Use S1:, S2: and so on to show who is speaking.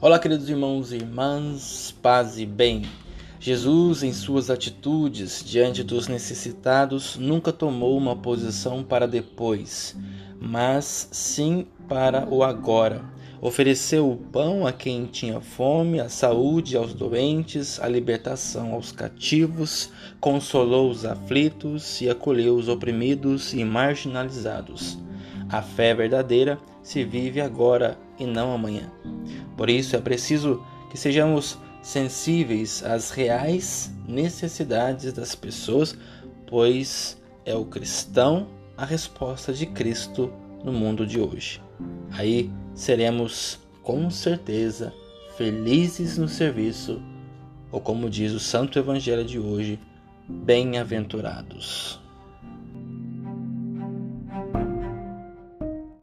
S1: Olá, queridos irmãos e irmãs, paz e bem. Jesus, em suas atitudes diante dos necessitados, nunca tomou uma posição para depois, mas sim para o agora. Ofereceu o pão a quem tinha fome, a saúde aos doentes, a libertação aos cativos, consolou os aflitos e acolheu os oprimidos e marginalizados. A fé verdadeira se vive agora e não amanhã. Por isso é preciso que sejamos sensíveis às reais necessidades das pessoas, pois é o cristão a resposta de Cristo no mundo de hoje. Aí seremos com certeza felizes no serviço, ou como diz o Santo Evangelho de hoje, bem-aventurados.